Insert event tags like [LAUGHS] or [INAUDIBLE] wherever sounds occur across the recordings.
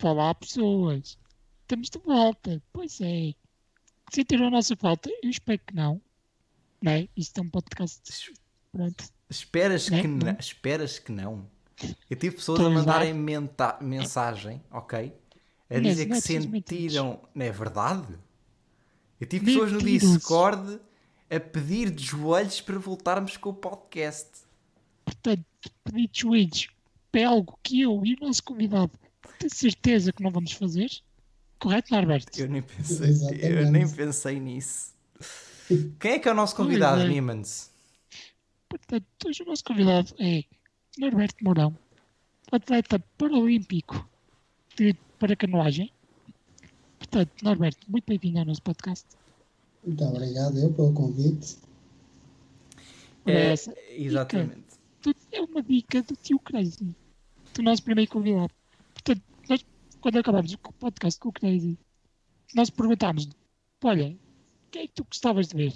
Olá, pessoas. Estamos de volta. Pois é. Sentiram a nossa falta? Eu espero que não. Não é? Isto é um podcast. Pronto. Esperas Né? que não. Esperas que não. Eu tive pessoas a Pois mandarem é. mensagem, ok? A dizer não é que sentiram. Não é verdade? Eu tive pessoas no Discord a pedir de joelhos para voltarmos com o podcast. Portanto, pedi joelhos para algo que eu e o nosso convidado têm certeza que não vamos fazer. Correto, Norberto? Eu nem pensei, eu nem pensei nisso. Quem é que é o nosso convidado, é. Mimans? Portanto, hoje o nosso convidado é Norberto Mourão, atleta paralímpico de paracanoagem. Portanto, Norberto, muito bem-vindo ao nosso podcast. Muito obrigado eu pelo convite. É, essa exatamente. tu- é uma dica do tio Crazy, do nosso primeiro convidado. Portanto, nós, quando acabámos o podcast com o Crazy, nós perguntámos-lhe: Olha, o que é que tu gostavas de ver?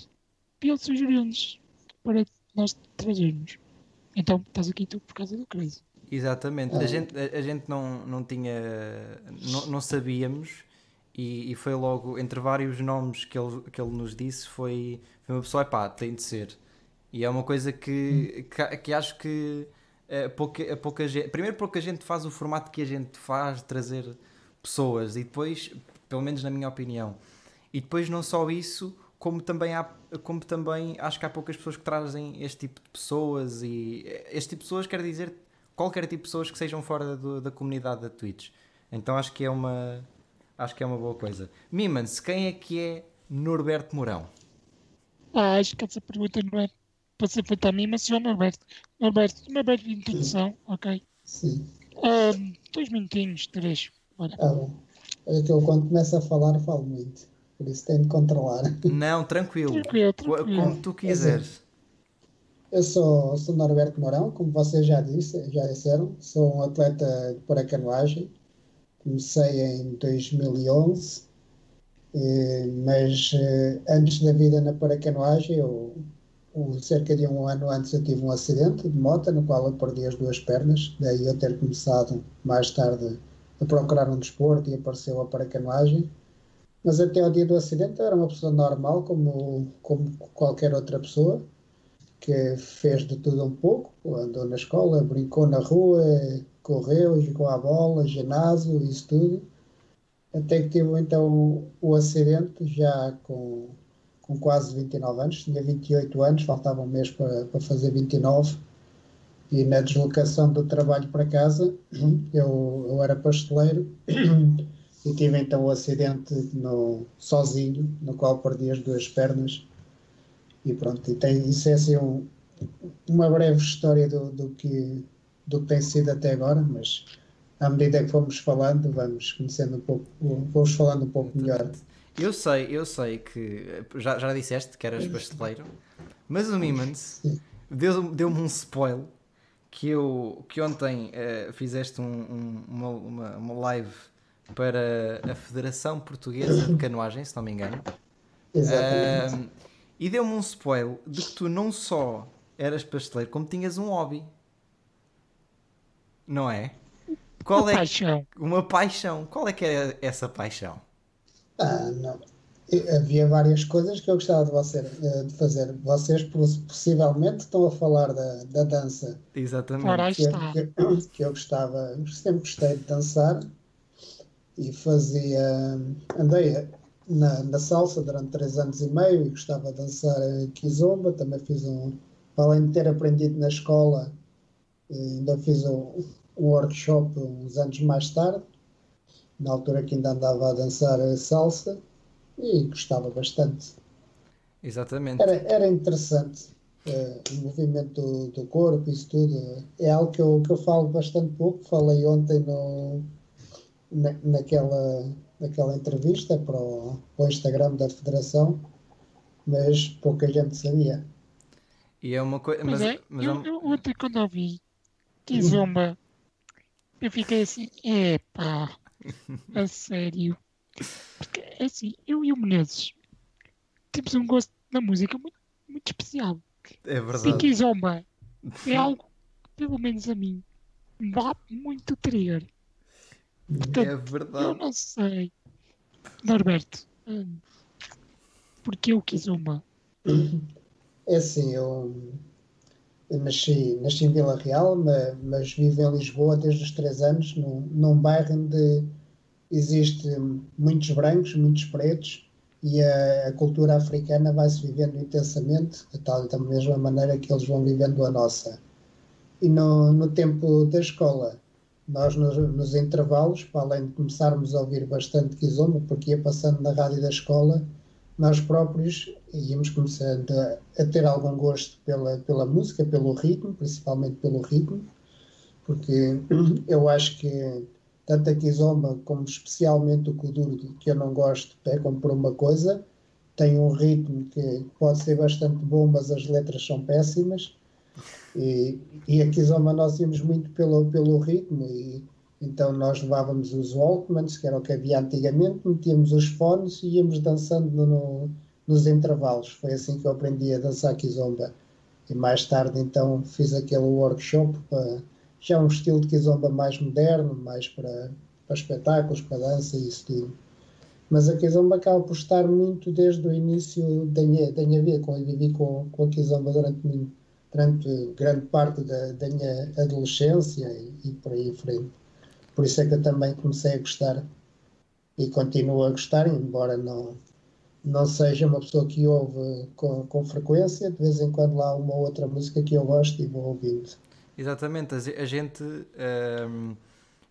E ele sugeriu-nos para nós trazermos. Então, estás aqui tu por causa do Crazy. Exatamente. A Ah. gente, a, a gente não, não tinha. Não, não sabíamos e, e foi logo, entre vários nomes que ele, que ele nos disse, foi, foi uma pessoa, pá, tem de ser. E é uma coisa que, que, que acho que eh, pouca, pouca gente. Primeiro, pouca gente faz o formato que a gente faz, trazer pessoas, e depois, pelo menos na minha opinião, e depois não só isso, como também há, como também acho que há poucas pessoas que trazem este tipo de pessoas e eh, este tipo de pessoas quer dizer qualquer tipo de pessoas que sejam fora do- da comunidade da Twitch. Então acho que é uma acho que é uma boa coisa. Mimans, quem é que é Norberto Mourão? Ah, acho que essa pergunta não é para ser feita a mim, mas ao Norberto. Norberto, uma breve introdução, ok? Sim. Ahm, dois minutinhos, três. Bora. Ah, bom. É que eu quando começo a falar falo muito. Por isso tenho de controlar. Não, tranquilo. Tranquilo, tranquilo. Como tu quiseres. Eu sou, sou Norberto Mourão, como vocês já, disse, já disseram. Sou um atleta de paracanoagem. Comecei em 2011. eh, mas eh, antes da vida na paracanoagem, eu, cerca de um ano antes, eu tive um acidente de moto no qual eu perdi as duas pernas. Daí eu ter começado mais tarde a procurar um desporto e apareceu a paracanoagem. Mas até ao dia do acidente eu era uma pessoa normal, como, como qualquer outra pessoa que fez de tudo um pouco, andou na escola, brincou na rua, correu, jogou à bola, ginásio, isso tudo. Até que tive então o acidente já com, com quase 29 anos, tinha 28 anos, faltava um mês para, para fazer 29. E na deslocação do trabalho para casa, [CLEARS THROAT] eu, eu era pasteleiro [CLEARS THROAT] e tive então o acidente no, sozinho, no qual perdi as duas pernas e pronto, e tem, isso é assim um- uma breve história do, do, que, do que tem sido até agora, mas à medida que fomos falando, vamos conhecendo um pouco, vamos falando um pouco melhor. Eu sei, eu sei que já, já disseste que eras pasteleiro, mas o Mimans deu- deu-me um spoil que eu que ontem eh, fizeste um- um- uma, uma, uma live para a Federação Portuguesa de Canoagem, se não me engano. Exatamente. Ahm, e deu-me um spoil de que tu não só eras pasteleiro, como tinhas um hobby. Não é? Qual é Paixão. uma paixão? Qual é que é essa paixão? Ah, não. Havia várias coisas que eu gostava de, você, eh, de fazer. Vocês poss- possivelmente estão a falar da, da dança. Exatamente. Ora, que, está. que, que eu gostava, sempre gostei de dançar e fazia, andei na, na salsa durante três anos e meio e gostava de dançar eh, kizomba, também fiz um, para além de ter aprendido na escola, eh, ainda fiz um, um workshop uns anos mais tarde, na altura que ainda andava a dançar eh, salsa e gostava bastante. Exatamente. Era, era interessante. eh, o movimento do, do corpo, isso tudo. É algo que eu, que eu falo bastante pouco. Falei ontem no, na, naquela, naquela entrevista para o, para o Instagram da Federação, mas pouca gente sabia. E é uma coisa. Mas, Mas, é, mas é eu, um- eu ontem quando ouvi Kizomba, eu fiquei assim, epá, [LAUGHS] a sério. Porque é assim, eu e o Menezes temos um gosto na música muito, muito especial. é verdade. Kizomba é [LAUGHS] algo que, pelo menos a mim, me dá muito trigger. Portanto, É Eu verdade. não sei. Norberto, hum, porque eu quis uma. É assim, eu, eu nasci, nasci em Vila Real, ma- mas, vivo em Lisboa desde os três anos, num, num bairro onde existe muitos brancos, muitos pretos, e a, a cultura africana vai-se vivendo intensamente, tal da mesma maneira que eles vão vivendo a nossa. E no, no tempo da escola, nós nos, nos intervalos, para além de começarmos a ouvir bastante Kizomba, porque ia passando na rádio da escola, nós próprios íamos começando a, a ter algum gosto pela, pela música, pelo ritmo, principalmente pelo ritmo, porque eu acho que tanto a Kizomba como especialmente o Kuduro, que eu não gosto, pecam por uma coisa, tem um ritmo que pode ser bastante bom, mas as letras são péssimas. E, e a Kizomba nós íamos muito pelo, pelo ritmo, e então nós levávamos os Walkmans, que era o que havia antigamente, metíamos os fones e íamos dançando no, nos intervalos. Foi assim que eu aprendi a dançar Kizomba. E mais tarde então fiz aquele workshop para já um estilo de Kizomba mais moderno, mais para, para espetáculos, para dança e isso tudo. Mas a Kizomba acaba por estar muito desde o início da minha, da minha vida, quando eu vivi com, com a Kizomba durante, durante grande parte da, da minha adolescência e, e por aí em frente. Por isso é que eu também comecei a gostar e continuo a gostar, embora não, não seja uma pessoa que ouve com, com frequência, de vez em quando lá uma outra música que eu gosto e vou ouvindo. Exatamente, a gente, ehm,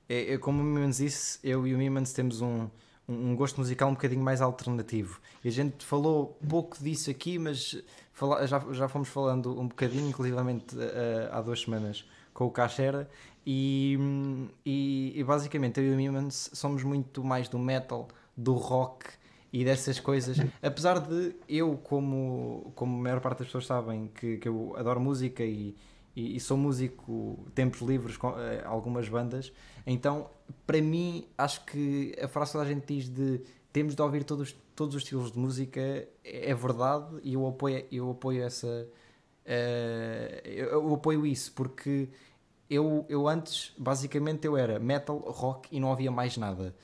é, é como o Mimans disse, eu e o Mimans temos um, um um gosto musical um bocadinho mais alternativo. E a gente falou pouco disso aqui, mas fala- já, já fomos falando um bocadinho, inclusivamente eh, há duas semanas, com o Cachera. E, hum, e, e basicamente eu e o Mimans somos muito mais do metal, do rock e dessas coisas. Apesar de eu, como, como a maior parte das pessoas sabem, que, que eu adoro música e, e, e sou músico tempos livres com eh, algumas bandas, então para mim acho que a frase que a gente diz de temos de ouvir todos, todos os estilos de música é, é verdade e eu apoio, eu apoio essa eh, eu, eu apoio isso porque eu, eu antes basicamente eu era metal, rock e não havia mais nada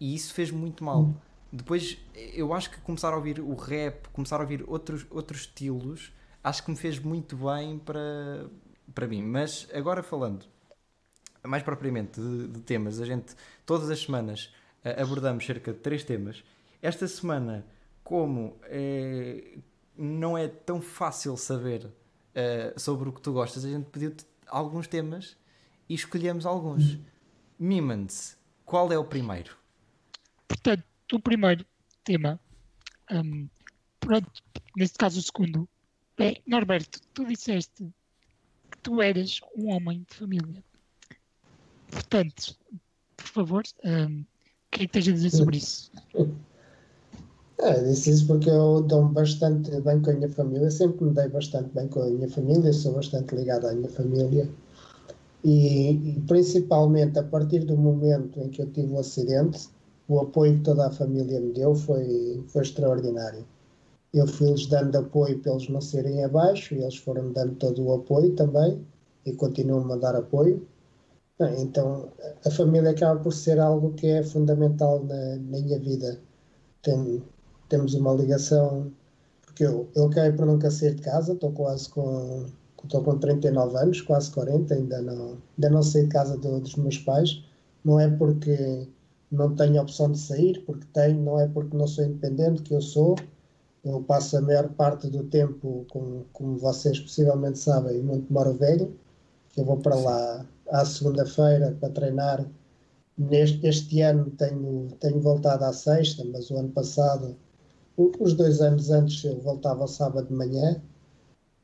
e isso fez muito mal depois eu acho que começar a ouvir o rap começar a ouvir outros, outros estilos acho que me fez muito bem para, para mim. Mas agora falando mais propriamente de, de temas, a gente todas as semanas eh, abordamos cerca de três temas. Esta semana, como eh, não é tão fácil saber eh, sobre o que tu gostas, a gente pediu-te alguns temas e escolhemos alguns. Mimans, qual é o primeiro? Portanto, o primeiro tema, hum, pronto, neste caso o segundo, é Norberto, tu disseste que tu eras um homem de família. Portanto, por favor, hum, o que é que tens a dizer sobre isso? É, [LAUGHS] disse isso porque eu dou-me bastante bem com a minha família, sempre me dei bastante bem com a minha família, sou bastante ligado à minha família e, e principalmente a partir do momento em que eu tive o acidente, o apoio que toda a família me deu foi, foi extraordinário. Eu fui-lhes dando apoio para eles não serem abaixo e eles foram-me dando todo o apoio também e continuam-me a dar apoio. Então, a família acaba por ser algo que é fundamental na, na minha vida. Tem, temos uma ligação, porque eu, eu acabei por nunca sair de casa, estou quase com, estou com 39 anos, quase 40, ainda não, ainda não saí de casa do- dos meus pais. Não é porque não tenho opção de sair, porque tenho, não é porque não sou independente, que eu sou. Eu passo a maior parte do tempo, como, como vocês possivelmente sabem, em Montemoro Velho, que eu vou para lá à segunda-feira para treinar. Neste, este ano tenho, tenho voltado à sexta, mas o ano passado, os dois anos antes, eu voltava ao sábado de manhã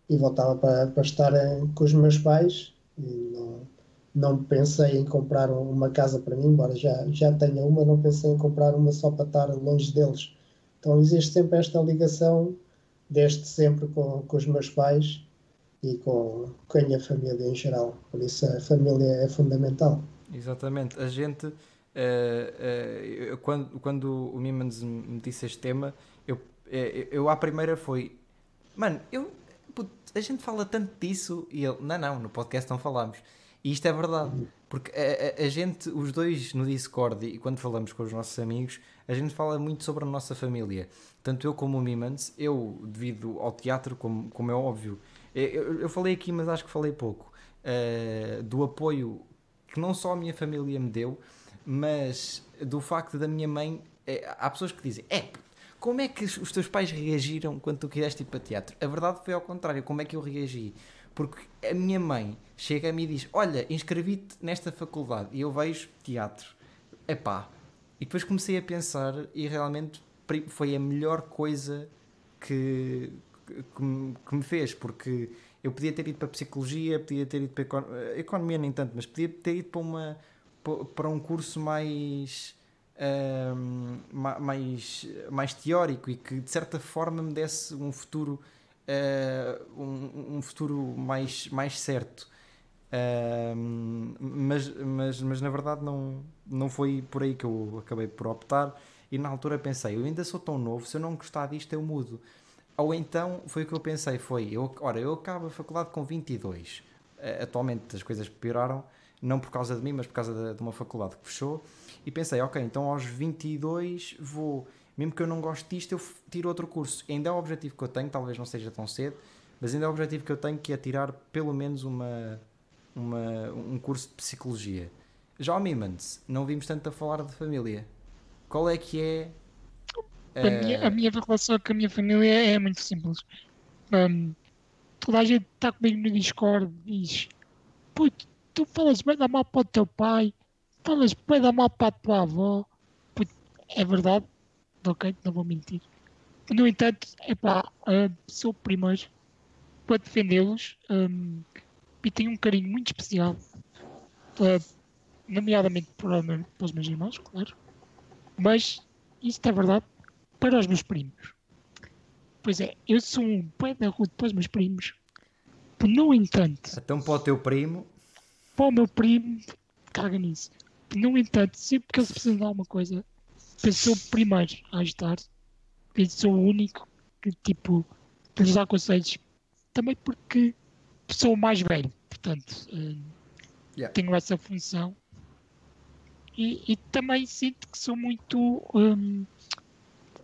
e voltava para, para estar com os meus pais. E não, não pensei em comprar uma casa para mim, embora já, já tenha uma, não pensei em comprar uma só para estar longe deles. Então existe sempre esta ligação, desde sempre com, com os meus pais e com, com a minha família em geral. Por isso a família é fundamental. Exatamente. A gente, eh, eu- quando, quando o Mimans me disse este tema, eu, eh, eu à primeira foi, mano, eu, a gente fala tanto disso e ele, não, não, no podcast não falamos. E isto é verdade, porque a, a, a, gente, os dois no Discord e quando falamos com os nossos amigos, a gente fala muito sobre a nossa família. Tanto eu como o Mimans, eu, devido ao teatro, como, como é óbvio, eu, eu falei aqui, mas acho que falei pouco, uh, do apoio que não só a minha família me deu, mas do facto da minha mãe. É, há pessoas que dizem: é, como é que os teus pais reagiram quando tu quiseste ir para teatro? A verdade foi ao contrário, como é que eu reagi? Porque a minha mãe chega a mim e diz: Olha, inscrevi-te nesta faculdade e eu vejo teatro. Epá. E depois comecei a pensar e realmente foi a melhor coisa que, que, me, que me fez, porque eu podia ter ido para psicologia, podia ter ido para eh, economia, nem tanto, mas podia ter ido para, uma, para um curso mais. Um, mais, mais teórico e que de certa forma me desse um futuro uh, um, um, futuro mais, mais certo. Uh, mas, mas, mas na verdade não, não foi por aí que eu acabei por optar. E na altura pensei, eu ainda sou tão novo, se eu não gostar disto eu mudo. Ou então foi o que eu pensei, foi, eu, ora, eu acabo a faculdade com 22. Uh, eh, atualmente as coisas pioraram, não por causa de mim, mas por causa de, de uma faculdade que fechou. E pensei, ok, então aos 22 vou mesmo que eu não goste disto, eu tiro outro curso. Ainda é o objetivo que eu tenho, talvez não seja tão cedo, mas ainda é o objetivo que eu tenho que é tirar pelo menos uma, uma, um curso de psicologia. Já o Mimans, não vimos tanto a falar de família. Qual é que é. A, uh... minha, a minha relação com a minha família é muito simples. Um, toda a gente está comigo no Discord e diz: Puto, tu falas bem da mal para o teu pai, falas bem da mal para a tua avó. Puto, é verdade, ok? Não vou mentir. No entanto, epá, uh, sou o primeiro para defendê-los um, e tenho um carinho muito especial, uh, nomeadamente para, para os meus irmãos, claro, mas isto é verdade para os meus primos. Pois é, eu sou um pé da rua para os meus primos. No entanto. Então para o teu primo. Para o meu primo, caga nisso. No entanto, sempre que eles precisam de alguma coisa, pensou primeiro a ajudar. Pensou o único que, tipo, que lhes dá conselhos. Também porque sou o mais velho, portanto, uh, yeah. tenho essa função. E, e, também sinto que sou muito um,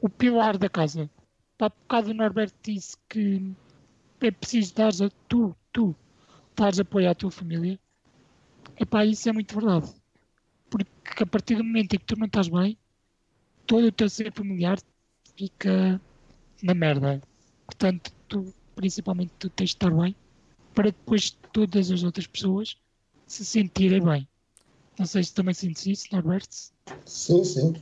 o pilar da casa. Há bocado o Norberto disse que é preciso dar a tu, tu, dares apoio à tua família. Epá, isso é muito verdade. Porque a partir do momento em que tu não estás bem, todo o teu ser familiar fica na merda. Portanto, tu, principalmente tu tens de estar bem para depois todas as outras pessoas se sentirem bem. Não sei se também sentes isso, Norberto. Sim, sim.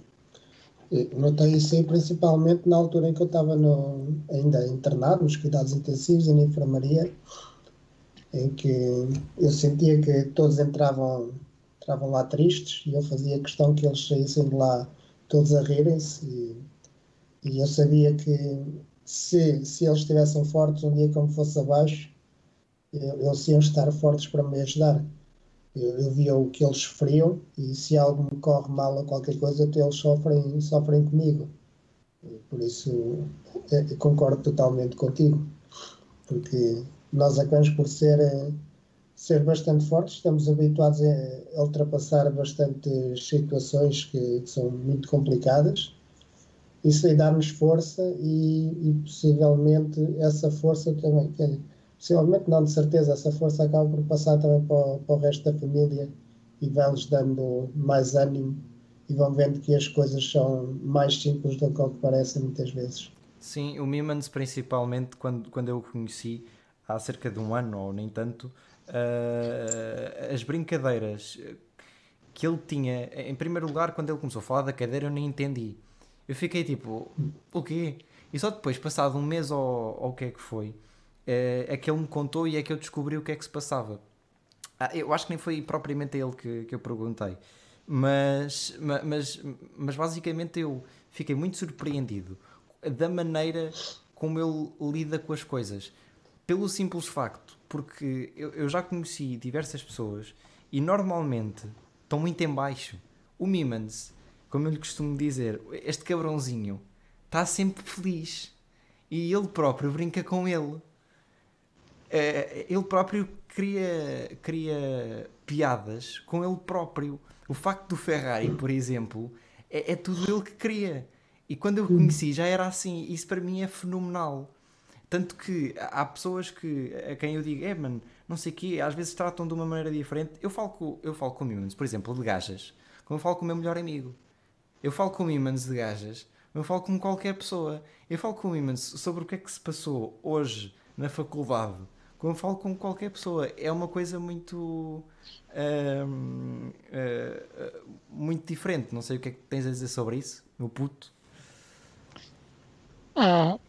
Notei isso aí principalmente na altura em que eu estava no, ainda internado, nos cuidados intensivos e na enfermaria, em que eu sentia que todos entravam, entravam lá tristes e eu fazia questão que eles saíssem de lá todos a rirem-se e, e, eu sabia que se, se eles estivessem fortes um dia como fosse abaixo, eles iam estar fortes para me ajudar. Eu, eu, via o que eles sofriam e se algo me corre mal a qualquer coisa, eles sofrem, sofrem comigo. Por isso, é, concordo totalmente contigo, porque nós acabamos por ser ser bastante fortes, estamos habituados a, ultrapassar bastantes situações que, que são muito complicadas. Isso aí dá-nos força e, e, possivelmente essa força também, quer possivelmente não, de certeza, essa força acaba por passar também para, o, para o resto da família e vai-lhes dando mais ânimo e vão vendo que as coisas são mais simples do que que parecem muitas vezes. Sim, o Mimans principalmente, quando, quando eu o conheci há cerca de um ano ou nem tanto, uh, as brincadeiras que ele tinha, em primeiro lugar, quando ele começou a falar da cadeira, eu nem entendi. Eu fiquei tipo, o quê? E só depois, passado um mês ou, ou o que é que foi, é, é que ele me contou e é que eu descobri o que é que se passava. Ah, eu acho que nem foi propriamente a ele que, que eu perguntei, mas, mas, mas basicamente eu fiquei muito surpreendido da maneira como ele lida com as coisas. Pelo simples facto porque eu, eu já conheci diversas pessoas e normalmente estão muito em baixo. O Mimans, como eu lhe costumo dizer, este cabrãozinho está sempre feliz e ele próprio brinca com ele. Eh, ele próprio cria, cria piadas com ele próprio. O facto do Ferrari, por exemplo, é, é tudo ele que cria. E quando eu o conheci já era assim. Isso para mim é fenomenal. Tanto que há pessoas que, a quem eu digo, é mano, não sei o quê, às vezes tratam de uma maneira diferente. Eu falo com, eu falo com Mimans, por exemplo, de gajas, como eu falo com o meu melhor amigo. Eu falo com Mimans de gajas, eu falo com qualquer pessoa. Eu falo com Mimans sobre o que é que se passou hoje na faculdade, como eu falo com qualquer pessoa. É uma coisa muito. Uh, uh, muito diferente. Não sei o que é que tens a dizer sobre isso, meu puto. Ah,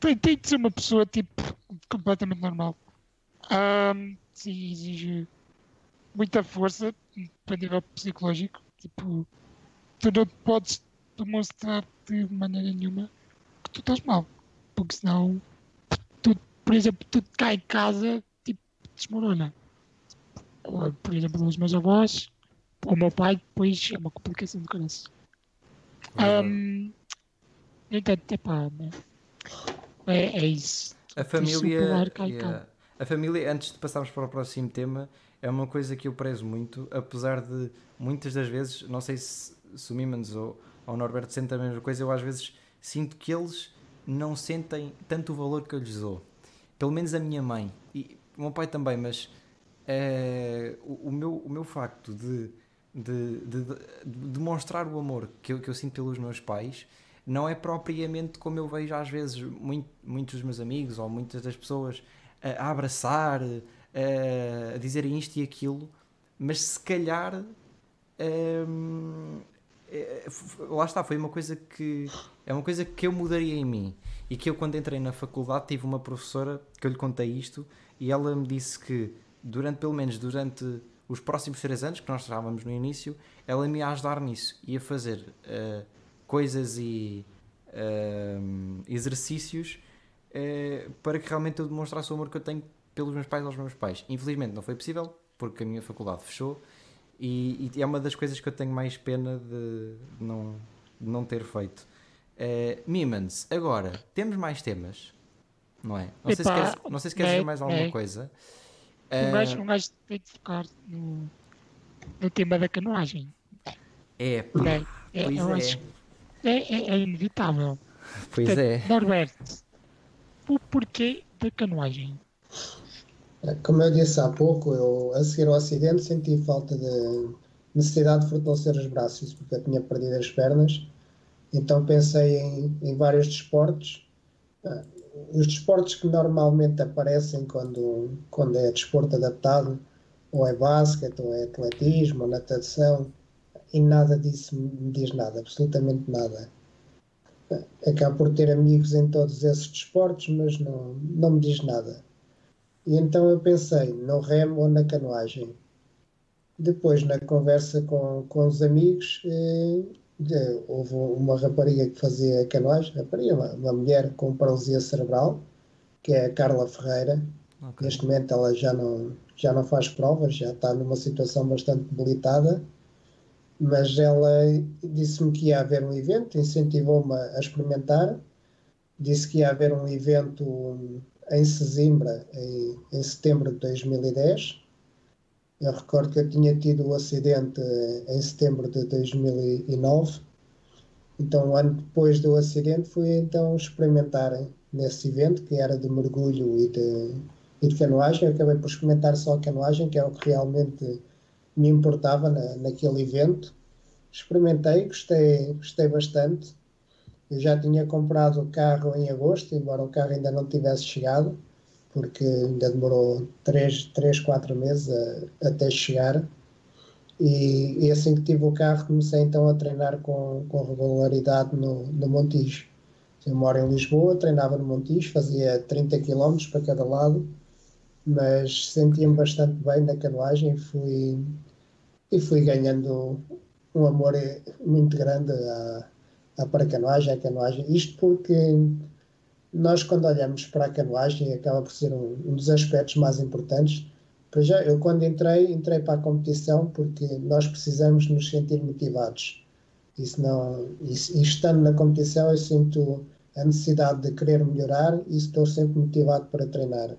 tem, tem de ser uma pessoa tipo completamente normal. Um, sim, exige muita força para nível psicológico. Tipo, tu não podes demonstrar de maneira nenhuma que tu estás mal. Porque senão, tu, por exemplo, tu cai em casa, tipo, desmorona. Por exemplo, os meus avós, o meu pai, depois é uma complicação de cabeça. Um, no entanto, epá, né? É, é isso. A família, yeah. a família, antes de passarmos para o próximo tema, é uma coisa que eu prezo muito, apesar de muitas das vezes, não sei se, se o Mimans ou, ou o Norberto sentem a mesma coisa, eu às vezes sinto que eles não sentem tanto o valor que eu lhes dou. Pelo menos a minha mãe e o meu pai também, mas é, o, o, meu, o meu facto de, de, de, de demonstrar o amor que eu, que eu sinto pelos meus pais não é propriamente como eu vejo às vezes muito, muitos dos meus amigos ou muitas das pessoas a, a abraçar, a, a dizerem isto e aquilo, mas se calhar hum, é, lá está, foi uma coisa que é uma coisa que eu mudaria em mim. E que eu quando entrei na faculdade tive uma professora que eu lhe contei isto e ela me disse que durante pelo menos durante os próximos três anos que nós estávamos no início ela me ia ajudar nisso ia fazer uh, coisas e uh, exercícios uh, para que realmente eu demonstrasse o amor que eu tenho pelos meus pais aos meus pais. Infelizmente não foi possível porque a minha faculdade fechou e, e é uma das coisas que eu tenho mais pena de não, de não ter feito. Uh, Mimans, agora temos mais temas, não é? Não, sei, se queres, não sei se queres dizer mais alguma é. coisa. Um gajo, um gajo tem de focar no, no tema da canoagem. É, pá, é, é, pois é. Acho, é, é, é inevitável. Pois Portanto, é. Norberto, o porquê da canoagem? É, como eu disse há pouco, eu a seguir ao acidente senti falta de necessidade de fortalecer os braços, porque eu tinha perdido as pernas. Então pensei em, em vários desportos. Ah, os desportos que normalmente aparecem quando, quando é desporto adaptado, ou é basquete, ou é atletismo, ou natação, e nada disso me diz nada, absolutamente nada. Acabo por ter amigos em todos esses desportos, mas não, não me diz nada. E então eu pensei no remo ou na canoagem. Depois, na conversa com, com os amigos, eh, de, houve uma rapariga que fazia canoagem, rapariga, uma, uma mulher com paralisia cerebral, que é a Carla Ferreira. Okay. Neste momento ela já não, já não faz provas, já está numa situação bastante debilitada mas ela disse-me que ia haver um evento, incentivou-me a experimentar, disse que ia haver um evento em Sesimbra em, em setembro de 2010. Eu recordo que eu tinha tido o acidente em setembro de 2009, então um ano depois do acidente fui então experimentar nesse evento, que era de mergulho e de, e de canoagem. Eu acabei por experimentar só a canoagem, que é o que realmente me importava na, naquele evento. Experimentei, gostei, gostei bastante. Eu já tinha comprado o carro em agosto, embora o carro ainda não tivesse chegado, porque ainda demorou 3, 3 4 meses a, até chegar. E, e, assim que tive o carro, comecei então a treinar com, com regularidade no, no Montijo. Eu moro em Lisboa, treinava no Montijo, fazia 30 km para cada lado, mas sentia-me bastante bem na canoagem fui, e fui ganhando um amor muito grande à, à para a canoagem, à canoagem. Isto porque nós, quando olhamos para a canoagem, acaba por ser um, um dos aspectos mais importantes. Pois já, eu quando entrei, entrei para a competição porque nós precisamos nos sentir motivados. E, senão, e, e estando na competição, eu sinto a necessidade de querer melhorar e estou sempre motivado para treinar.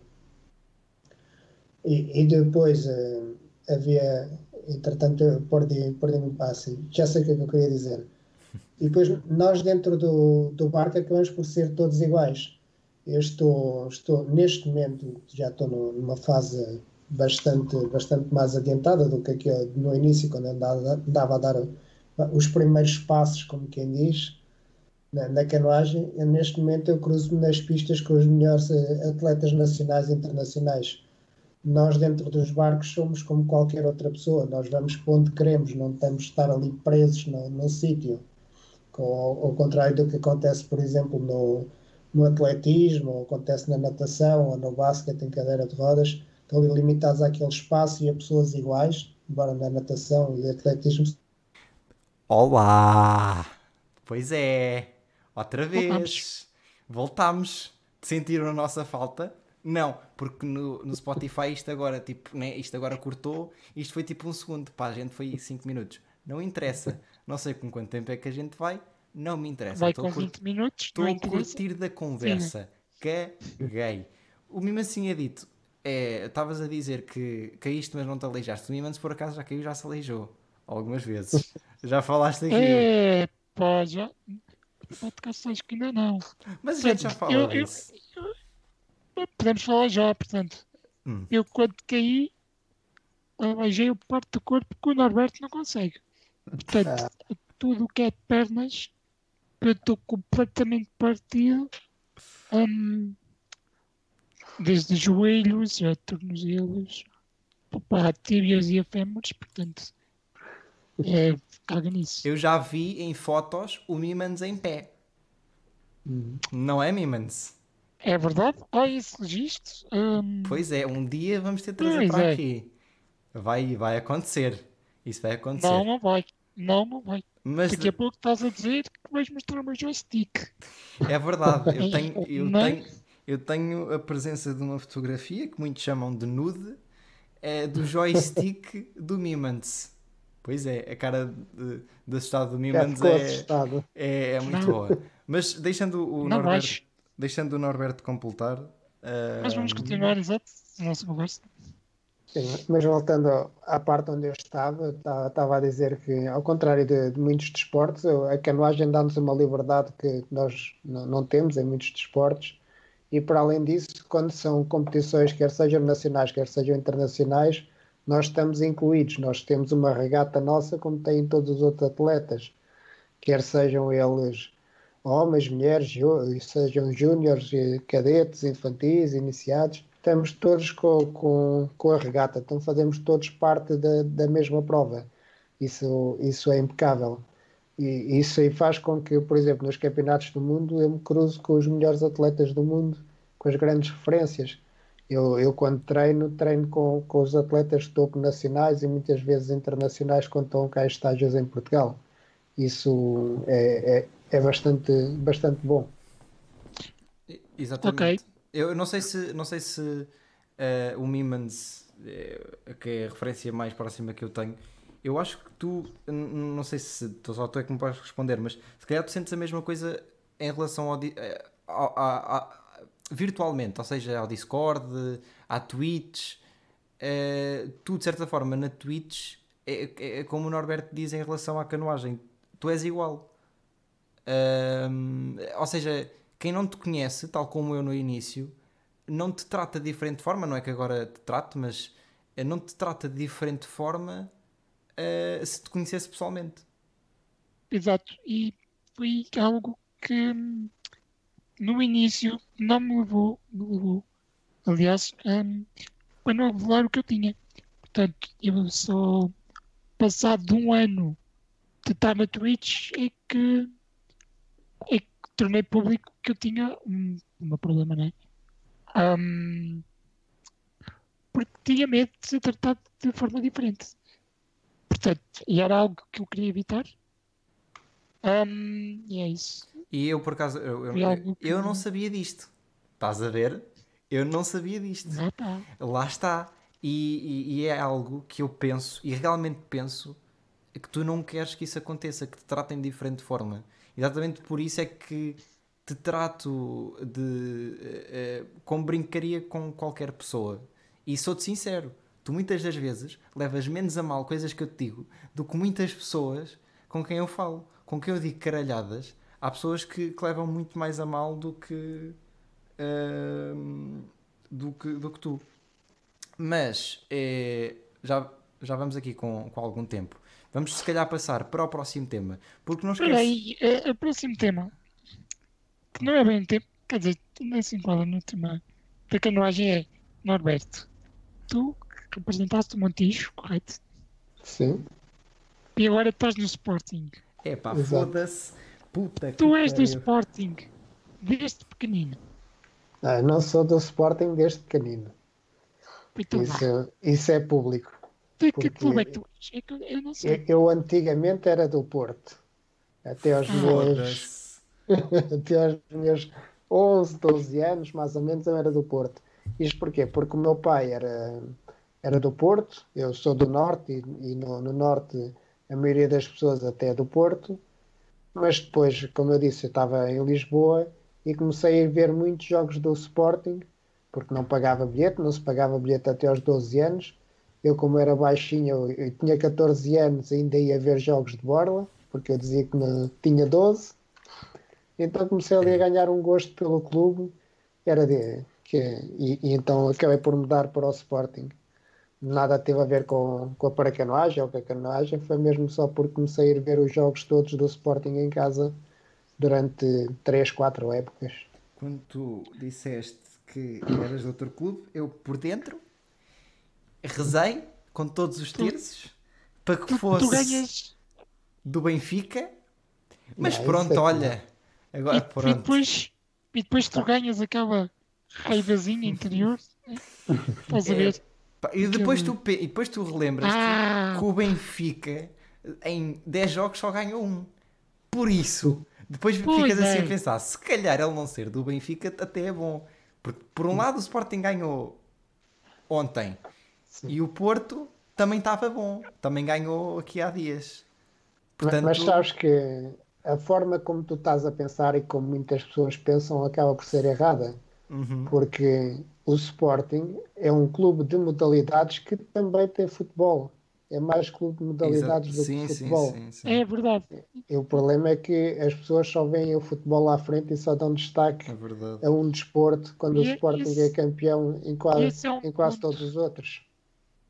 E, e depois uh, havia, entretanto, perdi, perdi um passo, já sei o que, é que eu queria dizer. [LAUGHS] E depois nós dentro do, do barco acabamos por ser todos iguais. Eu estou, estou neste momento, já estou numa fase bastante, bastante mais adiantada do que aqui no início, quando andava, andava a dar os primeiros passos, como quem diz, na, na canoagem. Eu, neste momento eu cruzo-me nas pistas com os melhores eh, atletas nacionais e internacionais. Nós, dentro dos barcos, somos como qualquer outra pessoa. Nós vamos para onde queremos, não temos de estar ali presos no, no sítio. Ao, ao contrário do que acontece, por exemplo, no, no atletismo, ou acontece na natação, ou no basquete em cadeira de rodas, estão ali limitados àquele espaço e a pessoas iguais, embora na natação e atletismo. Olá! Pois é, outra vez. Voltámos. Sentiram a nossa falta? Não, porque no, no Spotify isto agora, tipo, né, isto agora cortou, isto foi tipo um segundo, pá, a gente foi 5 minutos. Não interessa, não sei com quanto tempo é que a gente vai, não me interessa. Vai com 20 minutos, Estou a curtir da conversa, caguei. O Mimancinho é dito, é, estavas a dizer que caíste mas não te aleijaste, o Miman se por acaso já caiu, já se aleijou, algumas vezes. Já falaste aqui. É, pá, já... Podcasts que ainda não. Mas a gente já falou disso. Eu, eu, podemos falar já, portanto. Hum. Eu quando caí, aleijei o parte do corpo que o Norberto não consegue. Portanto, ah. tudo o que é de pernas, eu estou completamente partido. Um, desde joelhos a tornozelos, para tíbias e efêmeros, portanto, é, caga nisso. Eu já vi em fotos o Mimans em pé. Hum. Não é Mimans? É verdade? Há esse registro? Um... Pois é, um dia vamos ter de trazer para é. aqui. Vai, vai acontecer. Isso vai acontecer. Não, não vai. Não, não vai. Mas... Daqui a pouco estás a dizer que vais mostrar o meu joystick. É verdade. Eu [LAUGHS] tenho, eu, tenho, eu tenho a presença de uma fotografia que muitos chamam de nude é do [LAUGHS] joystick do Mimans. Pois é, a cara de, de assustado do Mimans é, é, é, muito boa. Mas deixando o não Norberto. Vais deixando o Norberto completar. Uh... Mas vamos continuar, exato, a nossa conversa. Sim, mas voltando à parte onde eu estava, estava a dizer que, ao contrário de, de muitos desportos, a canoagem dá-nos uma liberdade que nós não, não, temos em muitos desportos. E, para além disso, quando são competições, quer sejam nacionais, quer sejam internacionais, nós estamos incluídos. Nós temos uma regata nossa, como têm todos os outros atletas, quer sejam eles homens, mulheres, sejam júniores, cadetes, infantis, iniciados, estamos todos com, com, com a regata, então fazemos todos parte da, da mesma prova. Isso, isso é impecável. E isso aí faz com que, por exemplo, nos campeonatos do mundo eu me cruzo com os melhores atletas do mundo, com as grandes referências. Eu, eu quando treino, treino com, com os atletas de topo nacionais e muitas vezes internacionais quando estão cá estágios em Portugal. Isso é, é é bastante, bastante bom. Exatamente. Okay. Eu não sei se, não sei se uh, o Mimans, uh, que é a referência mais próxima que eu tenho, eu acho que tu, não sei se tu, só tu é que me podes responder, mas se calhar tu sentes a mesma coisa em relação ao, eh, ao, ao, ao virtualmente, ou seja, ao Discord, à Twitch. Uh, tu, de certa forma, na Twitch, é, é, é como o Norberto diz em relação à canoagem, tu és igual ou seja, quem não te conhece, tal como eu no início, não te trata de diferente forma, não é que agora te trate, mas eh, não te trata de diferente forma uh, se te conhecesse pessoalmente. Exato, e foi algo que no início não me levou, me levou aliás, um, para não revelar o que eu tinha. Portanto, eu só passado um ano de estar na Twitch é que tornei público que eu tinha um, um problema, não é? Um, porque tinha medo de ser tratado de forma diferente. Portanto, e era algo que eu queria evitar. Um, e é isso. E eu, por acaso, eu, eu, eu não sabia disto. Estás a ver? Eu não sabia disto. Lá está. Lá está. E, e, e, é algo que eu penso, e realmente penso, que tu não queres que isso aconteça, que te tratem de diferente forma. Exatamente por isso é que te trato de uh, como brincaria com qualquer pessoa. E sou-te sincero, tu muitas das vezes levas menos a mal coisas que eu te digo do que muitas pessoas com quem eu falo. Com quem eu digo caralhadas, há pessoas que, que levam muito mais a mal do que, hum, do que, do que tu. Mas eh, já, já vamos aqui com, com algum tempo. Vamos se calhar passar para o próximo tema. Porque não Espera esquece. aí, é, é o próximo tema, que não é bem tempo, quer dizer, nem se enquadra no tema da canoagem é Norberto. Tu representaste o Montijo, correto? Sim. E agora estás no Sporting. É pá, foda-se. Puta que Tu és do. Sporting desde pequenino. Ah, não sou do Sporting desde pequenino. Então. Isso, isso é público. De que porque- clube é que? É eu- não sei. Eu, eu antigamente era do Porto. Até aos meus, Foda-se. [LAUGHS] até aos meus 11, 12 anos, mais ou menos, eu era do Porto. Isto porquê? Porque o meu pai era, era do Porto, eu sou do Norte e, e no, no Norte a maioria das pessoas até é do Porto, mas depois, como eu disse, eu estava em Lisboa e comecei a ver muitos jogos do Sporting, porque não pagava bilhete, não se pagava bilhete até aos 12 anos. Eu, como era baixinho, eu, eu tinha 14 anos, ainda ia ver jogos de borla, porque eu dizia que não, tinha 12. Então comecei ali a ganhar um gosto pelo clube, era de, que, e, e então acabei por mudar para o Sporting. Nada teve a ver com, com a paracanoagem ou com a canoagem, foi mesmo só porque comecei a ir ver os jogos todos do Sporting em casa durante 3, 4 épocas. Quando tu disseste que eras de outro clube, eu por dentro rezei com todos os terços para que Tu, fosse tu ganhas do Benfica. Mas Não, pronto, é olha. Agora e, e pronto. depois, e depois tu ganhas aquela raivazinha interior. né? Estás a É, ver? E depois tu, e depois tu relembras Ah, que o Benfica em 10 jogos só ganhou um. Por isso, depois Pois ficas assim é. a pensar, se calhar ele não ser do Benfica até é bom. Porque por um lado o Sporting ganhou ontem Sim. e o Porto também estava bom. Também ganhou aqui há dias. Mas- Portanto, Mas sabes que a forma como tu estás a pensar e como muitas pessoas pensam acaba por ser errada, uhum, porque o Sporting é um clube de modalidades que também tem futebol. É mais clube de modalidades exato. do sim, que futebol. sim, sim. é verdade. E o problema é que as pessoas só veem o futebol à frente e só dão destaque É a um desporto quando o E Sporting esse- é campeão em quase, é um em quase todos os outros.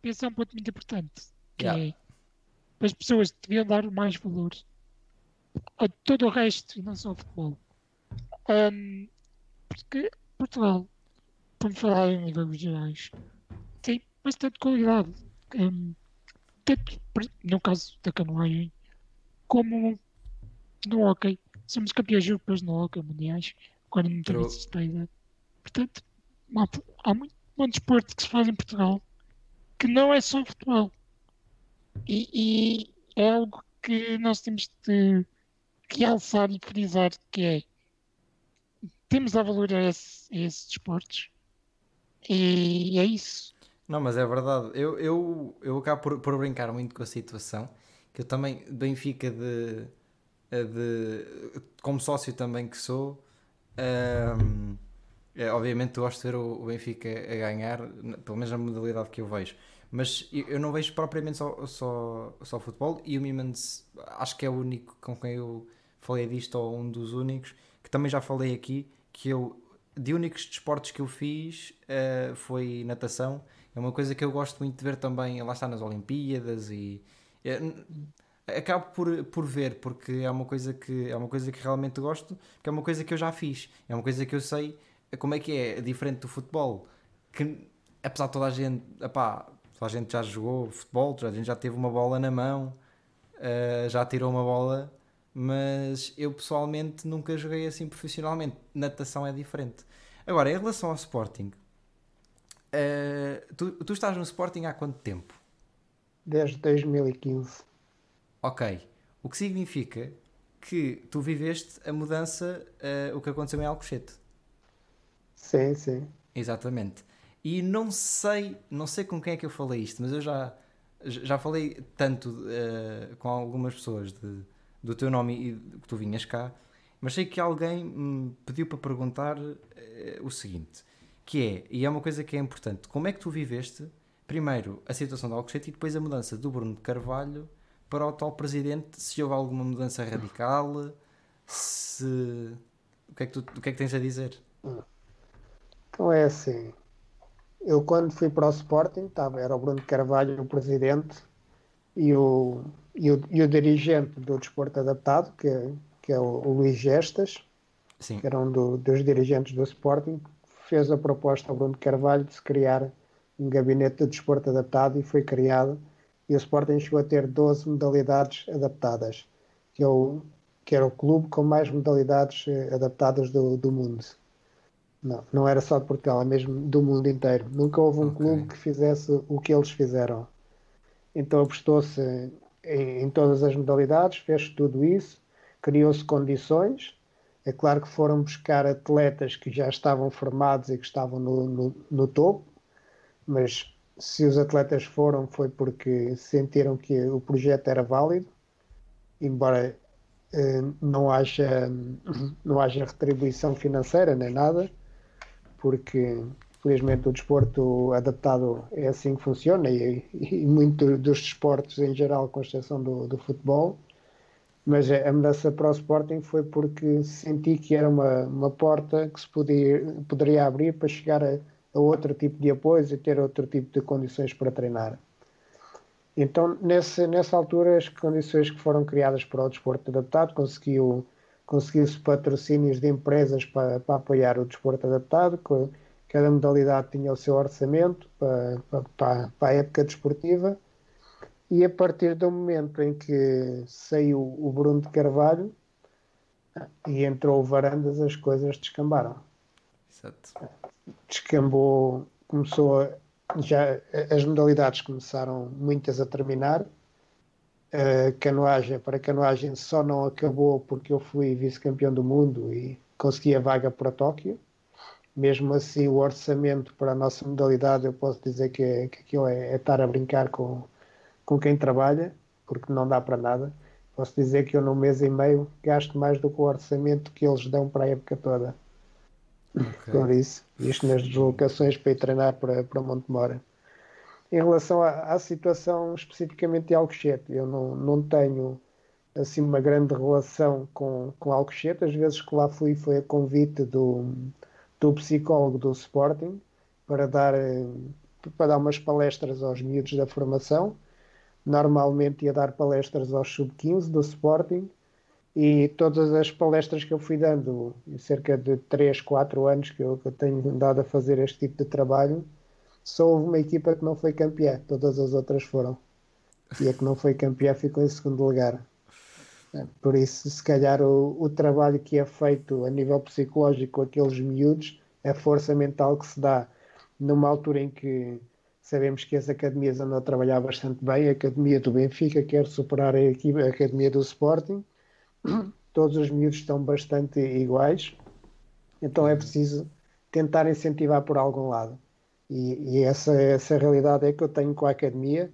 Esse é um ponto muito importante. Que Yeah. é as pessoas deviam dar mais valor a todo o resto e não só ao futebol. Ahm, porque Portugal, por falar em níveis gerais, tem bastante qualidade. Ahm, tanto no caso da canoagem, como no hockey. Somos campeões europeus no hockey mundiais, agora não True. temos certeza. Portanto, malta, há muito bom desporto que se faz em Portugal que não é só futebol. E, e é algo que nós temos de realçar e frisar que é temos dar valor a, esse- a esses desportos e é isso. Não, mas é verdade. Eu, eu, eu acabo por, por brincar muito com a situação. Que eu também, Benfica, de, de, como sócio também que sou, ahm, é, obviamente gosto de ver o, Benfica a ganhar, pelo menos na modalidade que eu vejo. Mas eu, não vejo propriamente só, só, só futebol e o Mimans acho que é o único com quem eu falei disto, ou um dos únicos, que também já falei aqui, que eu, de únicos desportos que eu fiz, eh, foi natação. É uma coisa que eu gosto muito de ver também, lá está nas Olimpíadas e n- acabo por, por ver, porque é uma coisa que é uma coisa que realmente gosto, que é uma coisa que eu já fiz, é uma coisa que eu sei como é que é, é diferente do futebol, que apesar de toda a gente, epá, toda a gente já jogou futebol, toda a gente já teve uma bola na mão, eh, já tirou uma bola, mas eu pessoalmente nunca joguei assim profissionalmente. Natação é diferente. Agora, em relação ao Sporting, eh, tu, tu estás no Sporting há quanto tempo? Desde 2015. Ok. O que significa que tu viveste a mudança, eh, o que aconteceu em Alcochete. Sim, sim. Exatamente. E não sei, não sei com quem é que eu falei isto, mas eu já, já falei tanto eh, com algumas pessoas de- do teu nome e que tu vinhas cá, mas sei que alguém me pediu para perguntar eh, o seguinte, que é, e é uma coisa que é importante, como é que tu viveste, primeiro, a situação de Alcochete e depois a mudança do Bruno de Carvalho para o atual presidente, se houve alguma mudança radical, se... O que é que, tu, o que, é que tens a dizer? Então é assim, eu quando fui para o Sporting, estava, era o Bruno Carvalho o presidente e o, e o, e o dirigente do desporto adaptado, que, que é o, o Luís Gestas, Sim. que era um do, dos dirigentes do Sporting, fez a proposta ao Bruno Carvalho de se criar um gabinete de desporto adaptado e foi criado. E o Sporting chegou a ter 12 modalidades adaptadas, que, é o, que era o clube com mais modalidades eh, adaptadas do, do mundo. Não, não era só de Portugal, é mesmo do mundo inteiro. Nunca houve um Ok. clube que fizesse o que eles fizeram. Então apostou-se em, em todas as modalidades, fez tudo isso, criou-se condições. É claro que foram buscar atletas que já estavam formados e que estavam no, no, no topo, mas se os atletas foram foi porque sentiram que o projeto era válido, embora eh, não haja, não haja retribuição financeira nem nada, porque felizmente o desporto adaptado é assim que funciona e, e muito dos desportos em geral, com exceção do, do futebol. Mas a mudança para o Sporting foi porque senti que era uma, uma porta que se podia, poderia abrir para chegar a, a outro tipo de apoios e ter outro tipo de condições para treinar. Então, nesse, nessa altura, as condições que foram criadas para o desporto adaptado conseguiu conseguiu-se patrocínios de empresas para, para apoiar o desporto adaptado, cada modalidade tinha o seu orçamento para, para, para a época desportiva, e a partir do momento em que saiu o Bruno de Carvalho e entrou o Varandas, as coisas descambaram. Exato. Descambou, começou a, já as modalidades começaram muitas a terminar. A canoagem, para canoagem só não acabou porque eu fui vice-campeão do mundo e consegui a vaga para Tóquio. Mesmo assim, o orçamento para a nossa modalidade, eu posso dizer que, é, que aquilo é, é estar a brincar com, com quem trabalha, porque não dá para nada. Posso dizer que eu, num mês e meio, gasto mais do que o orçamento que eles dão para a época toda. Ok. Por isso, isto nas deslocações para ir treinar para, para Montemora. Em relação à, à situação especificamente de Alcochete, eu não, não tenho assim uma grande relação com, com Alcochete. Às vezes que lá fui foi a convite do, do psicólogo do Sporting para dar, eh, para dar umas palestras aos miúdos da formação. Normalmente ia dar palestras aos sub-15 do Sporting e todas as palestras que eu fui dando, cerca de 3, 4 anos que eu, que eu tenho andado a fazer este tipo de trabalho, só houve uma equipa que não foi campeã, todas as outras foram. E a que não foi campeã ficou em segundo lugar. É, Por isso, se calhar, o, o trabalho que é feito a nível psicológico aqueles miúdos, a força mental que se dá numa altura em que sabemos que as academias andam a trabalhar bastante bem, a academia do Benfica quer superar a, equipa, a academia do Sporting, [CLEARS THROAT] todos os miúdos estão bastante iguais, então é preciso tentar incentivar por algum lado. E, e essa, essa realidade é que eu tenho com a academia.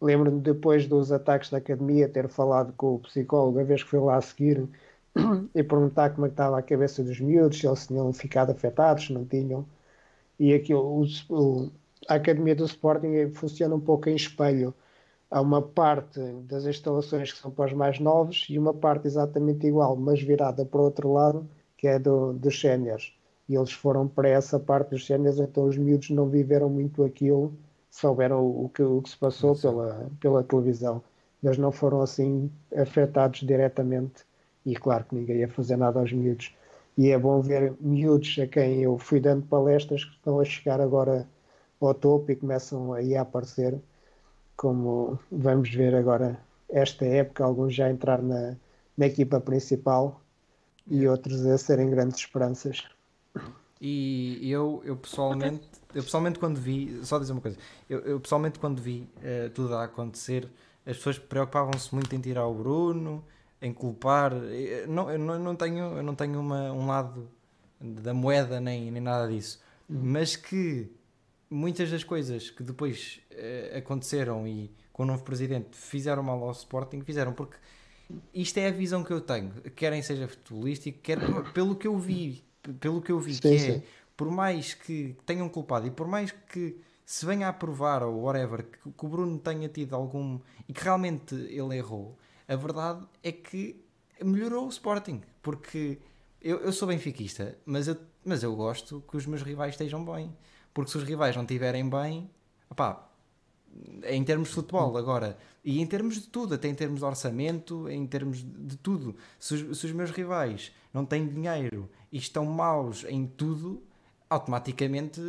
Lembro-me depois dos ataques da academia ter falado com o psicólogo, a vez que fui lá a seguir, [CLEARS THROAT] e perguntar como é estava a cabeça dos miúdos, se eles tinham ficado afetados, se não tinham. E aquilo, o, o, a academia do Sporting funciona um pouco em espelho. Há uma parte das instalações que são para os mais novos e uma parte exatamente igual, mas virada para o outro lado, que é do, dos séniores. E eles foram para essa parte dos séniores, então os miúdos não viveram muito aquilo, souberam o que, o que se passou pela, pela televisão, mas não foram assim afetados diretamente. E claro que ninguém ia fazer nada aos miúdos. E é bom ver miúdos a quem eu fui dando palestras que estão a chegar agora ao topo e começam aí a aparecer, como vamos ver agora esta época, alguns já entrar na, na equipa principal e outros a serem grandes esperanças. E eu, eu pessoalmente, eu pessoalmente quando vi, só dizer uma coisa, eu, eu pessoalmente quando vi eh, tudo a acontecer, as pessoas preocupavam-se muito em tirar o Bruno, em culpar. eh, Não, eu não, não tenho, eu não tenho uma, um lado da moeda nem, nem nada disso, mas que muitas das coisas que depois eh, aconteceram e com o novo presidente fizeram mal ao Sporting, fizeram porque isto é a visão que eu tenho, querem seja futebolístico, quer pelo que eu vi, pelo que eu vi, Sim, que é sim. por mais que tenham culpado e por mais que se venha a provar ou whatever que, que o Bruno tenha tido algum e que realmente ele errou, a verdade é que melhorou o Sporting. Porque eu, eu sou benfiquista, mas eu, mas eu gosto que os meus rivais estejam bem. Porque se os rivais não estiverem bem, opá, em termos de futebol agora e em termos de tudo, até em termos de orçamento, em termos de tudo. Se os, se os meus rivais não têm dinheiro e estão maus em tudo, automaticamente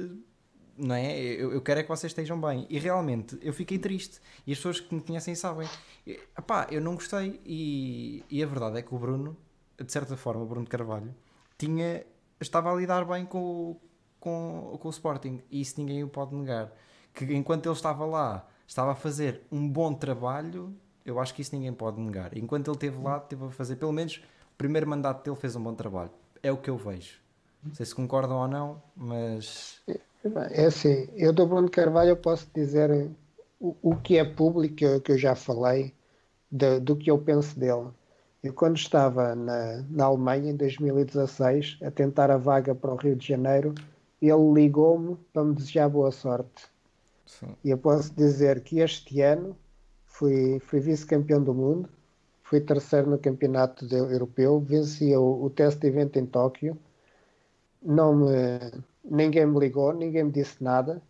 não é? Eu, eu quero é que vocês estejam bem. E realmente eu fiquei triste. E as pessoas que me conhecem sabem. E, epá, eu não gostei. E, e a verdade é que o Bruno, de certa forma, o Bruno Carvalho, tinha, estava a lidar bem com, com, com o Sporting. E isso ninguém o pode negar. Que enquanto ele estava lá, estava a fazer um bom trabalho. Eu acho que isso ninguém pode negar. Enquanto ele esteve lá, esteve a fazer, pelo menos, o primeiro mandato dele fez um bom trabalho. É o que eu vejo. Não sei se concordam ou não, mas. É assim, eu do Bruno Carvalho posso dizer o, o que é público, que eu, que eu já falei, de, do que eu penso dele. Eu quando estava na, na Alemanha, em 2016, a tentar a vaga para o Rio de Janeiro, ele ligou-me para me desejar boa sorte. Sim. E eu posso dizer que este ano fui, fui vice-campeão do mundo, fui terceiro no campeonato europeu, venci o, o teste evento em Tóquio, não me, ninguém me ligou, ninguém me disse nada.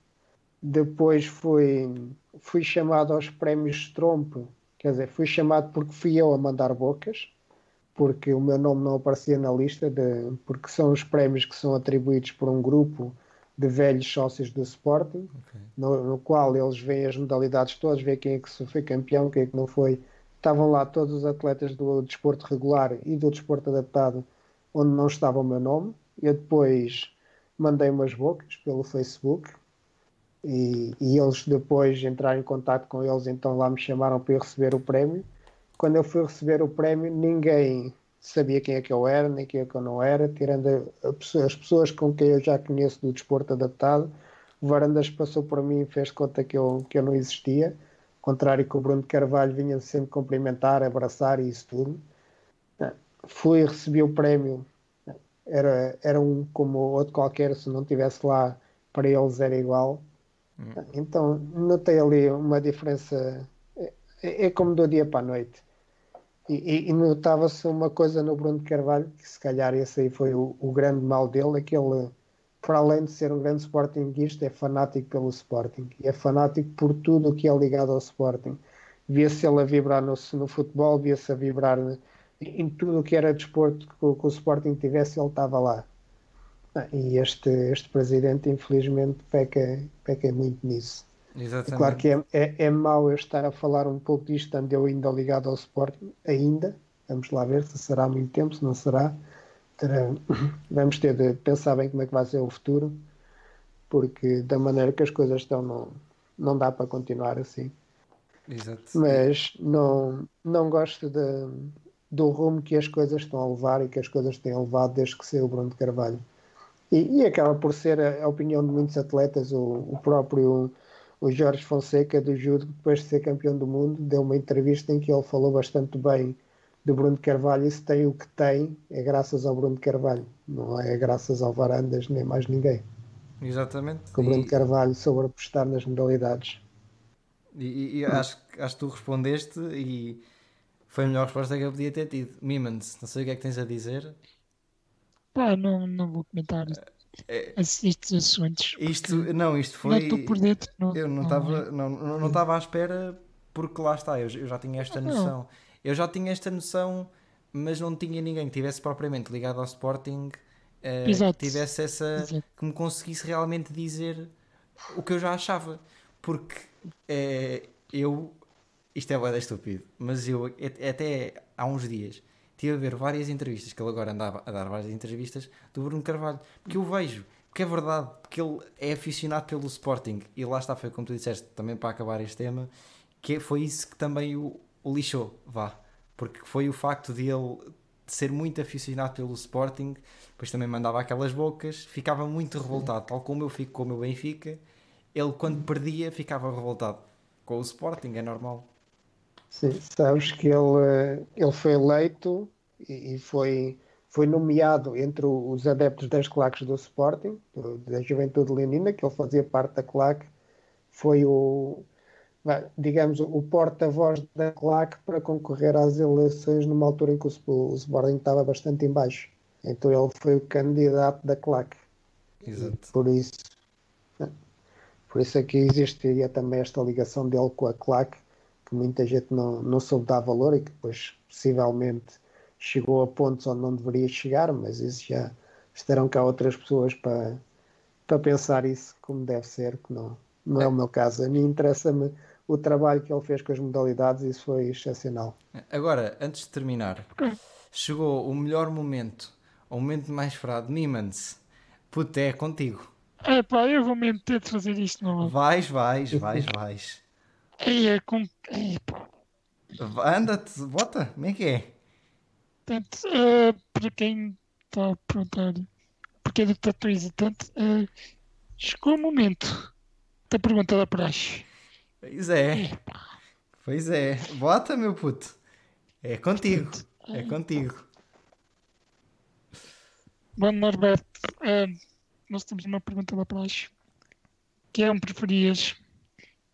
Depois fui, fui chamado aos prémios Trompe, quer dizer, fui chamado porque fui eu a mandar bocas, porque o meu nome não aparecia na lista, de, porque são os prémios que são atribuídos por um grupo de velhos sócios do Sporting, okay. no, no, qual eles veem as modalidades todas, veem quem é que foi campeão, quem é que não foi. Estavam lá todos os atletas do desporto regular e do desporto adaptado, onde não estava o meu nome. Eu depois mandei umas bocas pelo Facebook e, e, eles depois entraram em contato com eles, então lá me chamaram para eu receber o prémio. Quando eu fui receber o prémio, ninguém sabia quem é que eu era, nem quem é que eu não era, tirando a, a, as pessoas com quem eu já conheço do desporto adaptado. Varandas passou por mim e fez conta que eu, que eu não existia, contrário que o Bruno de Carvalho vinha sempre cumprimentar, abraçar e isso tudo. Fui, recebi o prémio era, era um como outro qualquer, se não tivesse lá, para eles era igual. Hum. Então, notei ali uma diferença. É, é, como do dia para a noite. E, e, e notava-se uma coisa no Bruno de Carvalho, que se calhar esse aí foi o, o grande mal dele, aquele, para além de ser um grande sportinguista, é fanático pelo Sporting. E é fanático por tudo o que é ligado ao Sporting. Via-se ele a vibrar no, no futebol, via-se a vibrar em tudo o que era desporto que, que o Sporting tivesse, ele estava lá. Ah, e este, este presidente, infelizmente, peca, peca muito nisso. Exatamente. Claro que é, é, é mau eu estar a falar um pouco disto, estando eu ainda ligado ao Sporting, ainda. Vamos lá ver se será muito tempo, se não será. Terá, vamos ter de pensar bem como é que vai ser o futuro, porque da maneira que as coisas estão, não, não dá para continuar assim. Exato. Mas não, não gosto de, do rumo que as coisas estão a levar e que as coisas têm levado desde que saiu o Bruno de Carvalho. E, e, acaba por ser a, a, opinião de muitos atletas, o, o próprio o Jorge Fonseca do Judo, depois de ser campeão do mundo, deu uma entrevista em que ele falou bastante bem do Bruno Carvalho e se tem o que tem é graças ao Bruno Carvalho, não é graças ao Varandas nem mais ninguém. Exatamente. Que o Bruno e... Carvalho soube apostar nas modalidades. E, e acho, acho que tu respondeste e foi a melhor resposta que eu podia ter tido. Mimans, não sei o que é que tens a dizer. Pá, não, não vou comentar é, estes assuntos. Isto, não, isto foi. Não estou por dentro. Não, eu não estava não, não, não, não à espera porque lá está, eu, eu já tinha esta noção. Eu já tinha esta noção, mas não tinha ninguém que tivesse propriamente ligado ao Sporting uh, que tivesse essa. Exato. que me conseguisse realmente dizer o que eu já achava. Porque uh, eu isto é boeda estúpido, mas eu até há uns dias estive a ver várias entrevistas, que ele agora andava a dar várias entrevistas do Bruno Carvalho, porque eu vejo, porque é verdade, porque ele é aficionado pelo Sporting, e lá está, foi como tu disseste, também para acabar este tema, que foi isso que também o, o lixou, vá, porque foi o facto de ele ser muito aficionado pelo Sporting, depois também mandava aquelas bocas, ficava muito revoltado, tal como eu fico com o meu Benfica, ele quando perdia ficava revoltado. Com o Sporting é normal. Sim, sabes que ele, ele foi eleito e foi, foi nomeado entre os adeptos das claques do Sporting, da Juventude Lenina, que ele fazia parte da claque, foi o, digamos, o porta-voz da claque para concorrer às eleições numa altura em que o, Sporting estava bastante em baixo. Então ele foi o candidato da claque. Exato. Por isso, por isso é que existiria também esta ligação dele com a claque, que muita gente não, não soube dar valor e que depois possivelmente chegou a pontos onde não deveria chegar, mas isso já estarão cá outras pessoas para, para pensar isso como deve ser, que não, não é o meu caso. A mim interessa-me o trabalho que ele fez com as modalidades e isso foi excepcional. Agora, antes de terminar, chegou o melhor momento, o momento mais frado. Nimans, puto, é contigo. É pá, eu vou mesmo ter de fazer isto não. Vais, vais, vais, vais. É, com. É, pá. Anda-te, bota, como é que é? Portanto, uh, para quem está a perguntar porque é do Tatu hesitante, uh, chegou o momento da pergunta da praxe. Pois é. Pois é. Bota, meu puto. É contigo. É contigo. Bom, Norberto, uh, nós temos uma pergunta da praxe. Que é um preferias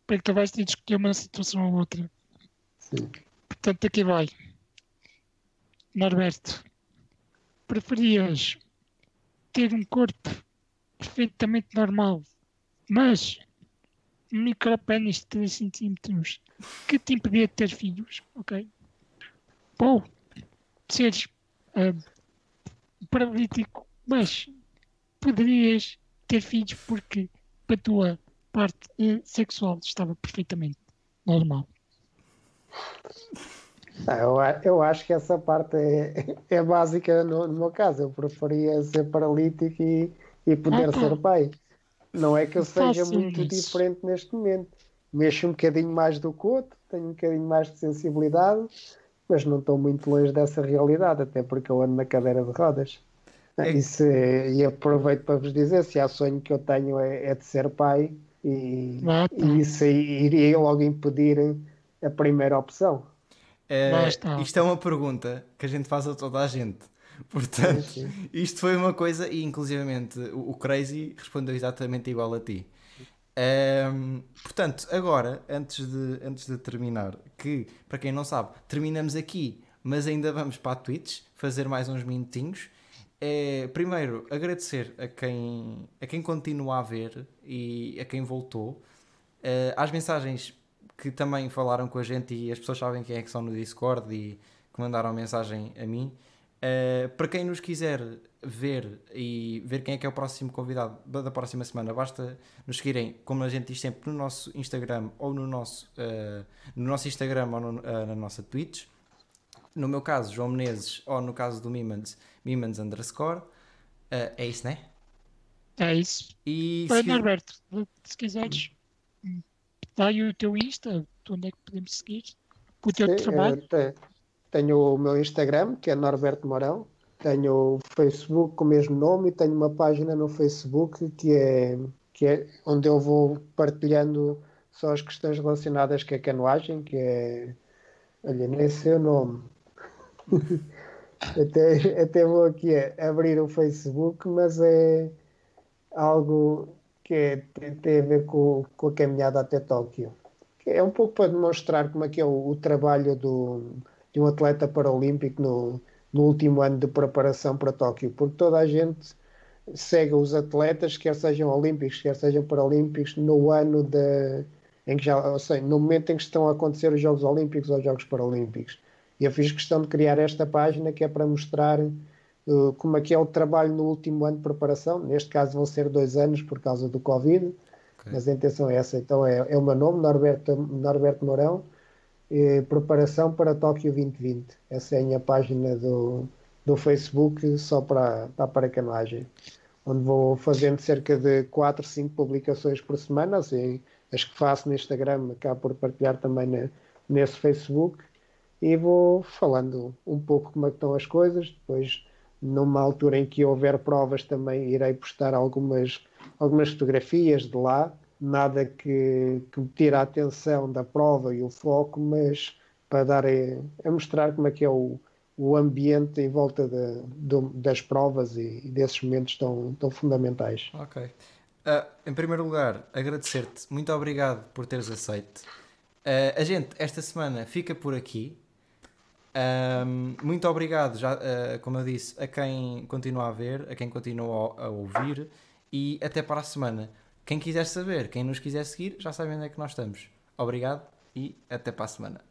para que tu vais ter de escolher uma situação ou outra. Sim. Portanto, aqui vai. Norberto, preferias ter um corpo perfeitamente normal, mas micropénis de 3 centímetros que te impedia de ter filhos, ok? Ou seres uh, paralítico, mas poderias ter filhos porque a tua parte uh, sexual estava perfeitamente normal. Ah, eu, eu acho que essa parte é, [LAUGHS] é básica no, no meu caso. Eu preferia ser paralítico e, e poder ah, tá. ser pai. Não é que eu seja muito isso. diferente neste momento. Mexo um bocadinho mais do que o outro, tenho um bocadinho mais de sensibilidade, mas não estou muito longe dessa realidade, até porque eu ando na cadeira de rodas. É. Isso, e aproveito para vos dizer: se há sonho que eu tenho é, é de ser pai, e, ah, tá. e isso iria logo impedir a primeira opção. É, isto é uma pergunta que a gente faz a toda a gente. [LAUGHS] Portanto, sim, sim. isto foi uma coisa, e inclusivamente o, o Crazy respondeu exatamente igual a ti. Um, portanto, agora, antes de, antes de terminar, que para quem não sabe, terminamos aqui, mas ainda vamos para a Twitch fazer mais uns minutinhos. É, primeiro, agradecer a quem, a quem continua a ver e a quem voltou, uh, às mensagens que também falaram com a gente e as pessoas sabem quem é que são no Discord e que mandaram mensagem a mim. Uh, para quem nos quiser ver e ver quem é que é o próximo convidado da próxima semana, basta nos seguirem, como a gente diz sempre, no nosso Instagram ou no nosso, uh, no nosso Instagram ou no, uh, na nossa Twitch. No meu caso, João Menezes, ou no caso do Mimans, Mimans underscore. é isso, né? É isso. E se... Norberto, se quiseres, dá aí o teu Insta, onde é que podemos seguir o teu Sim, trabalho. Tenho o meu Instagram, que é Norberto Morão. Tenho o Facebook com o mesmo nome e tenho uma página no Facebook que é, que é onde eu vou partilhando só as questões relacionadas com a canoagem, que é. Olha, nem sei o nome. [LAUGHS] até, até vou aqui abrir o Facebook, mas é algo que é, tem, a ver com, com a caminhada até Tóquio. É um pouco para demonstrar como é que é o, o trabalho do, de um atleta paralímpico no, no último ano de preparação para Tóquio, porque toda a gente segue os atletas, quer sejam olímpicos, quer sejam paralímpicos, no ano de, em que já, ou seja, no momento em que estão a acontecer os Jogos Olímpicos ou os Jogos Paralímpicos. E eu fiz questão de criar esta página que é para mostrar uh, como é que é o trabalho no último ano de preparação. Neste caso vão ser dois anos por causa do Covid, okay. mas a intenção é essa. Então é, é o meu nome, Norberto, Norberto Mourão eh, preparação para Tóquio 2020. Essa é a minha página do, do Facebook só para, para a paracanoagem, onde vou fazendo cerca de 4, 5 publicações por semana, assim, as que faço no Instagram, acabo por partilhar também na, nesse Facebook e vou falando um pouco como é estão as coisas. Depois, numa altura em que houver provas, também irei postar algumas, algumas fotografias de lá nada que, que tire a atenção da prova e o foco, mas para dar a, a mostrar como é que é o, o ambiente em volta de, de, das provas e, e, desses momentos tão, tão fundamentais. Ok. Uh, em primeiro lugar, agradecer-te. Muito obrigado por teres aceito. Uh, a gente, esta semana, fica por aqui. Um, muito obrigado, já, uh, como eu disse, a quem continua a ver, a quem continua a, a ouvir e até para a semana. Quem quiser saber, quem nos quiser seguir, já sabe onde é que nós estamos. Obrigado e até para a semana.